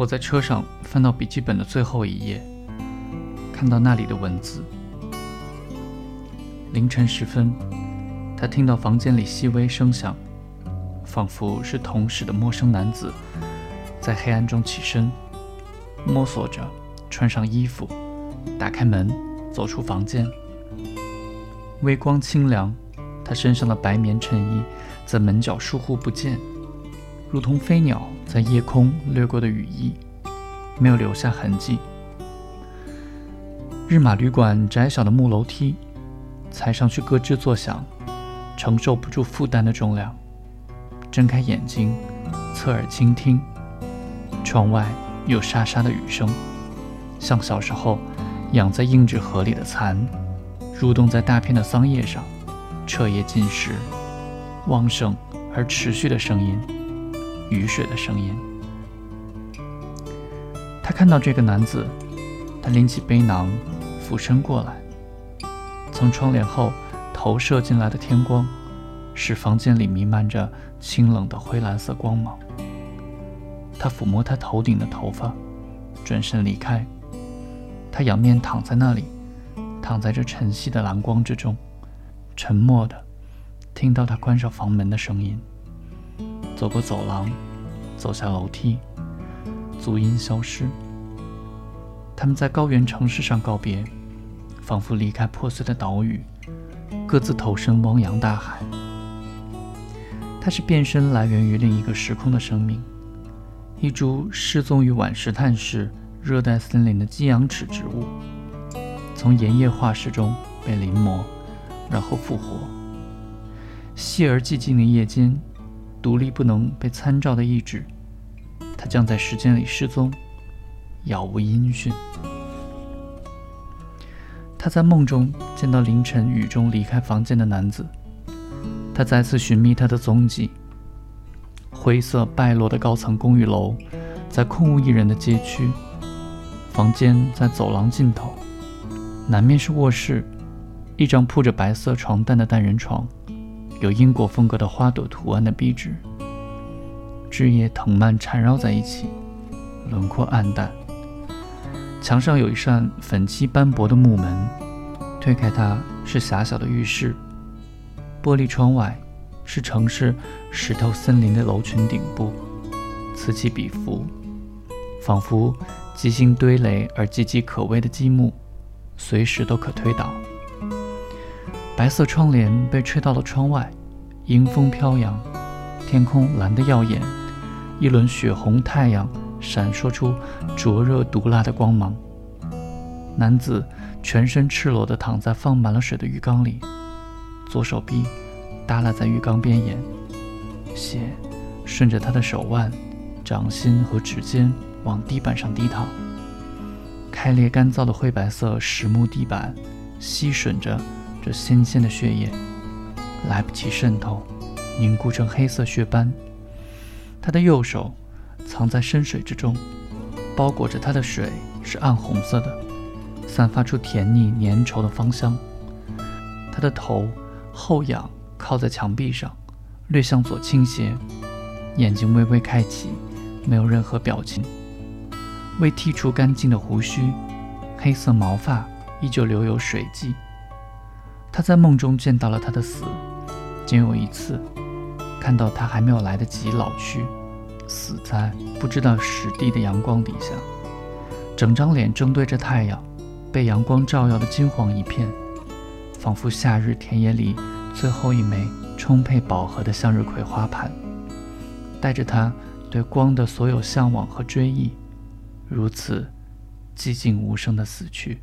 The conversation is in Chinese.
我在车上翻到笔记本的最后一页，看到那里的文字。凌晨时分，他听到房间里细微声响，仿佛是同室的陌生男子在黑暗中起身，摸索着穿上衣服，打开门，走出房间。微光清凉，他身上的白棉衬衣在门角疏忽不见，如同飞鸟在夜空掠过的羽翼，没有留下痕迹。日马旅馆窄小的木楼梯。踩上去咯吱作响，承受不住负担的重量。睁开眼睛，侧耳倾听，窗外有沙沙的雨声，像小时候养在硬纸盒里的蚕，蠕动在大片的桑叶上，彻夜进食，旺盛而持续的声音，雨水的声音。他看到这个男子，他拎起背囊，俯身过来。从窗帘后投射进来的天光，使房间里弥漫着清冷的灰蓝色光芒。他抚摸他头顶的头发，转身离开。他仰面躺在那里，躺在这晨曦的蓝光之中，沉默的听到他关上房门的声音。走过走廊，走下楼梯，足音消失。他们在高原城市上告别。仿佛离开破碎的岛屿，各自投身汪洋大海。它是变身来源于另一个时空的生命，一株失踪于晚石炭市热带森林的激阳齿植物，从盐液化石中被临摹，然后复活。细而寂静的夜间，独立不能被参照的意志，它将在时间里失踪，杳无音讯。他在梦中见到凌晨雨中离开房间的男子，他再次寻觅他的踪迹。灰色败落的高层公寓楼，在空无一人的街区，房间在走廊尽头，南面是卧室，一张铺着白色床单的单人床，有英国风格的花朵图案的壁纸，枝叶藤蔓缠绕在一起，轮廓暗淡。墙上有一扇粉漆斑驳的木门，推开它是狭小的浴室。玻璃窗外是城市石头森林的楼群顶部，此起彼伏，仿佛积星堆垒而岌岌可危的积木，随时都可推倒。白色窗帘被吹到了窗外，迎风飘扬，天空蓝得耀眼，一轮血红太阳。闪烁出灼热毒辣的光芒。男子全身赤裸地躺在放满了水的浴缸里，左手臂耷拉在浴缸边沿，血顺着他的手腕、掌心和指尖往地板上滴淌。开裂干燥的灰白色实木地板吸吮着这新鲜的血液，来不及渗透，凝固成黑色血斑。他的右手。藏在深水之中，包裹着他的水是暗红色的，散发出甜腻粘稠的芳香。他的头后仰，靠在墙壁上，略向左倾斜，眼睛微微开启，没有任何表情。未剔除干净的胡须，黑色毛发依旧留有水迹。他在梦中见到了他的死，仅有一次，看到他还没有来得及老去。死在不知道实地的阳光底下，整张脸正对着太阳，被阳光照耀的金黄一片，仿佛夏日田野里最后一枚充沛饱和的向日葵花盘，带着他对光的所有向往和追忆，如此寂静无声的死去。